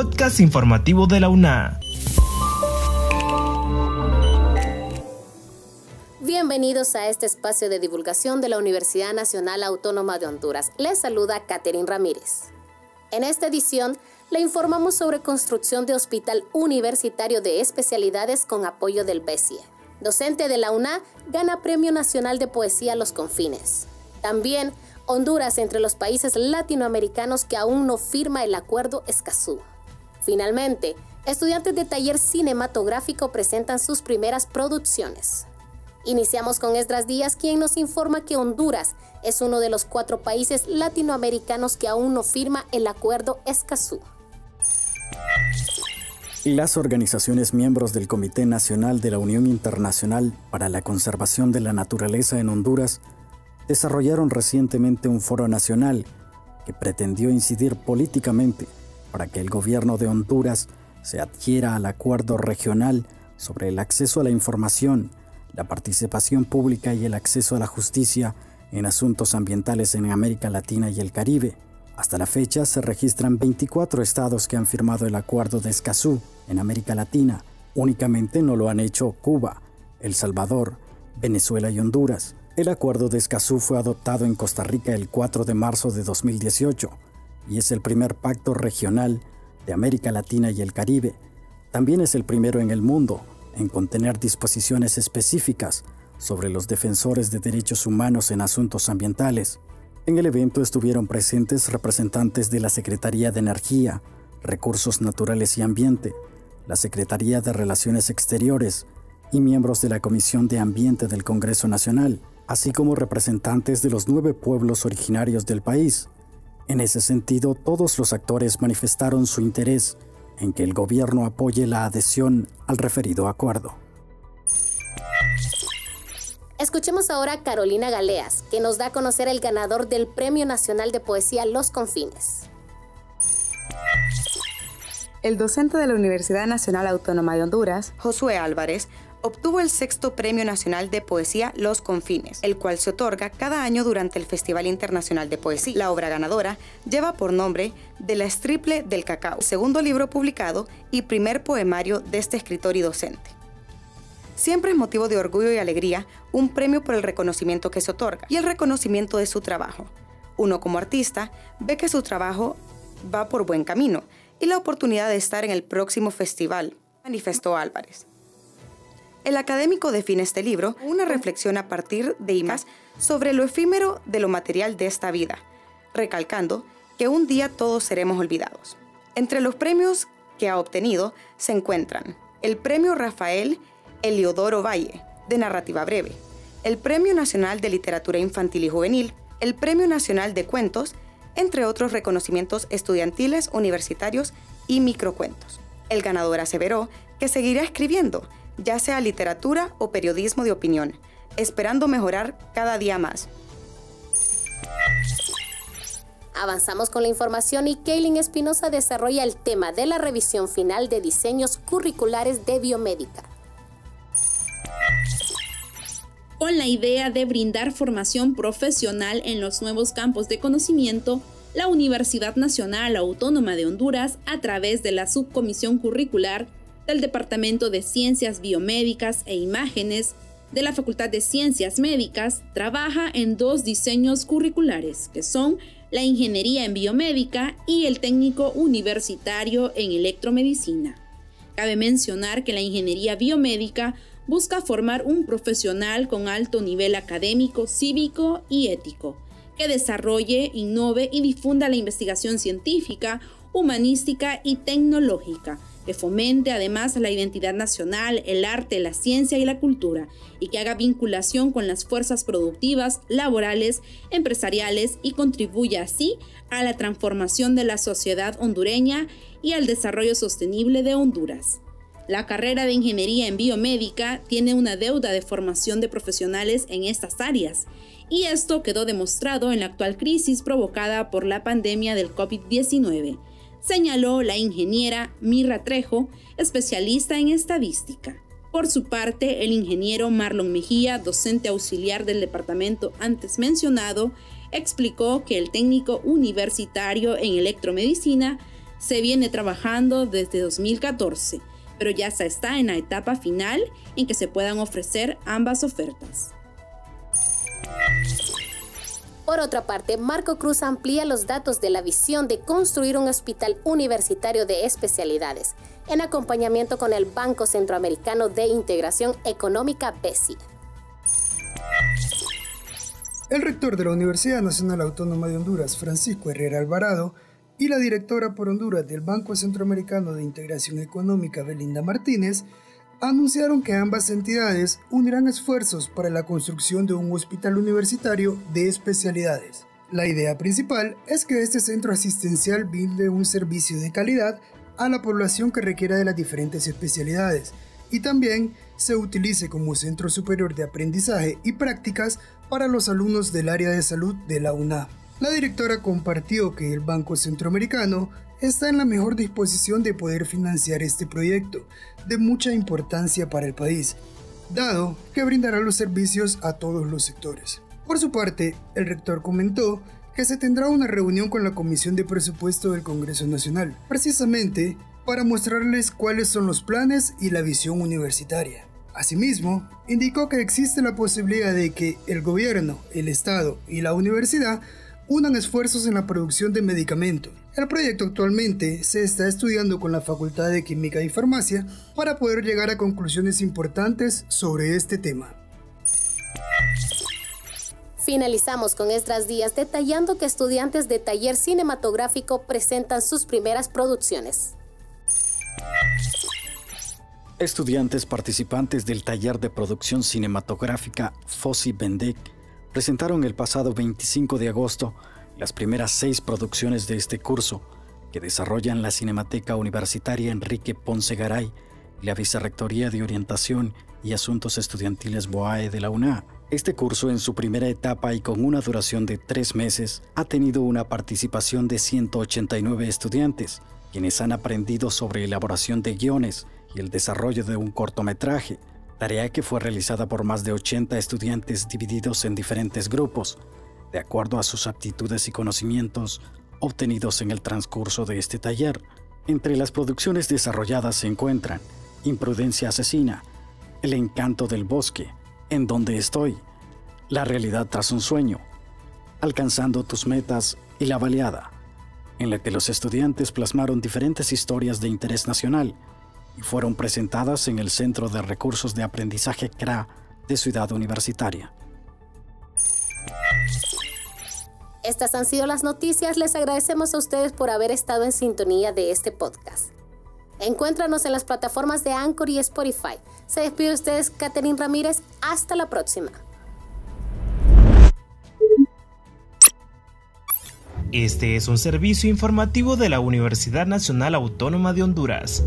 podcast informativo de la UNA. Bienvenidos a este espacio de divulgación de la Universidad Nacional Autónoma de Honduras. Les saluda Catherine Ramírez. En esta edición le informamos sobre construcción de hospital universitario de especialidades con apoyo del BESIE. Docente de la UNA, gana Premio Nacional de Poesía Los Confines. También Honduras entre los países latinoamericanos que aún no firma el acuerdo Escazú. Finalmente, estudiantes de taller cinematográfico presentan sus primeras producciones. Iniciamos con Esdras Díaz, quien nos informa que Honduras es uno de los cuatro países latinoamericanos que aún no firma el acuerdo Escazú. Las organizaciones miembros del Comité Nacional de la Unión Internacional para la Conservación de la Naturaleza en Honduras desarrollaron recientemente un foro nacional que pretendió incidir políticamente para que el gobierno de Honduras se adhiera al acuerdo regional sobre el acceso a la información, la participación pública y el acceso a la justicia en asuntos ambientales en América Latina y el Caribe. Hasta la fecha se registran 24 estados que han firmado el acuerdo de Escazú en América Latina. Únicamente no lo han hecho Cuba, El Salvador, Venezuela y Honduras. El acuerdo de Escazú fue adoptado en Costa Rica el 4 de marzo de 2018 y es el primer pacto regional de América Latina y el Caribe. También es el primero en el mundo en contener disposiciones específicas sobre los defensores de derechos humanos en asuntos ambientales. En el evento estuvieron presentes representantes de la Secretaría de Energía, Recursos Naturales y Ambiente, la Secretaría de Relaciones Exteriores y miembros de la Comisión de Ambiente del Congreso Nacional así como representantes de los nueve pueblos originarios del país. En ese sentido, todos los actores manifestaron su interés en que el gobierno apoye la adhesión al referido acuerdo. Escuchemos ahora a Carolina Galeas, que nos da a conocer el ganador del Premio Nacional de Poesía Los Confines. El docente de la Universidad Nacional Autónoma de Honduras, Josué Álvarez, obtuvo el sexto Premio Nacional de Poesía Los Confines, el cual se otorga cada año durante el Festival Internacional de Poesía. La obra ganadora lleva por nombre De la Estriple del Cacao, segundo libro publicado y primer poemario de este escritor y docente. Siempre es motivo de orgullo y alegría un premio por el reconocimiento que se otorga y el reconocimiento de su trabajo. Uno como artista ve que su trabajo va por buen camino y la oportunidad de estar en el próximo festival, manifestó Álvarez. El académico define este libro una reflexión a partir de imágenes sobre lo efímero de lo material de esta vida, recalcando que un día todos seremos olvidados. Entre los premios que ha obtenido se encuentran el Premio Rafael Eliodoro Valle, de narrativa breve, el Premio Nacional de Literatura Infantil y Juvenil, el Premio Nacional de Cuentos, entre otros reconocimientos estudiantiles, universitarios y microcuentos. El ganador aseveró que seguirá escribiendo ya sea literatura o periodismo de opinión, esperando mejorar cada día más. Avanzamos con la información y Kaylin Espinosa desarrolla el tema de la revisión final de diseños curriculares de biomédica. Con la idea de brindar formación profesional en los nuevos campos de conocimiento, la Universidad Nacional Autónoma de Honduras, a través de la Subcomisión Curricular, del Departamento de Ciencias Biomédicas e Imágenes de la Facultad de Ciencias Médicas trabaja en dos diseños curriculares, que son la Ingeniería en Biomédica y el Técnico Universitario en Electromedicina. Cabe mencionar que la Ingeniería Biomédica busca formar un profesional con alto nivel académico, cívico y ético, que desarrolle, innove y difunda la investigación científica, humanística y tecnológica, que fomente además la identidad nacional, el arte, la ciencia y la cultura, y que haga vinculación con las fuerzas productivas, laborales, empresariales y contribuya así a la transformación de la sociedad hondureña y al desarrollo sostenible de Honduras. La carrera de ingeniería en biomédica tiene una deuda de formación de profesionales en estas áreas, y esto quedó demostrado en la actual crisis provocada por la pandemia del COVID-19 señaló la ingeniera Mirra Trejo, especialista en estadística. Por su parte, el ingeniero Marlon Mejía, docente auxiliar del departamento antes mencionado, explicó que el técnico universitario en electromedicina se viene trabajando desde 2014, pero ya está en la etapa final en que se puedan ofrecer ambas ofertas. Por otra parte, Marco Cruz amplía los datos de la visión de construir un hospital universitario de especialidades, en acompañamiento con el Banco Centroamericano de Integración Económica BESI. El rector de la Universidad Nacional Autónoma de Honduras, Francisco Herrera Alvarado, y la directora por Honduras del Banco Centroamericano de Integración Económica, Belinda Martínez, anunciaron que ambas entidades unirán esfuerzos para la construcción de un hospital universitario de especialidades. La idea principal es que este centro asistencial brinde un servicio de calidad a la población que requiera de las diferentes especialidades y también se utilice como centro superior de aprendizaje y prácticas para los alumnos del área de salud de la UNA. La directora compartió que el Banco Centroamericano está en la mejor disposición de poder financiar este proyecto de mucha importancia para el país, dado que brindará los servicios a todos los sectores. Por su parte, el rector comentó que se tendrá una reunión con la Comisión de Presupuesto del Congreso Nacional, precisamente para mostrarles cuáles son los planes y la visión universitaria. Asimismo, indicó que existe la posibilidad de que el gobierno, el Estado y la universidad unan esfuerzos en la producción de medicamentos. El proyecto actualmente se está estudiando con la Facultad de Química y Farmacia para poder llegar a conclusiones importantes sobre este tema. Finalizamos con estas días detallando que estudiantes de taller cinematográfico presentan sus primeras producciones. Estudiantes participantes del taller de producción cinematográfica Fossi Bendek presentaron el pasado 25 de agosto las primeras seis producciones de este curso que desarrollan la Cinemateca Universitaria Enrique Ponce Garay y la Vicerrectoría de Orientación y Asuntos Estudiantiles BOAE de la UNA. Este curso en su primera etapa y con una duración de tres meses ha tenido una participación de 189 estudiantes, quienes han aprendido sobre elaboración de guiones y el desarrollo de un cortometraje, tarea que fue realizada por más de 80 estudiantes divididos en diferentes grupos, de acuerdo a sus aptitudes y conocimientos obtenidos en el transcurso de este taller. Entre las producciones desarrolladas se encuentran Imprudencia Asesina, El Encanto del Bosque, En Donde Estoy, La Realidad tras un Sueño, Alcanzando tus Metas y La Baleada, en la que los estudiantes plasmaron diferentes historias de interés nacional y fueron presentadas en el Centro de Recursos de Aprendizaje CRA de Ciudad Universitaria. Estas han sido las noticias. Les agradecemos a ustedes por haber estado en sintonía de este podcast. Encuéntranos en las plataformas de Anchor y Spotify. Se despide de ustedes, Catherine Ramírez. Hasta la próxima. Este es un servicio informativo de la Universidad Nacional Autónoma de Honduras.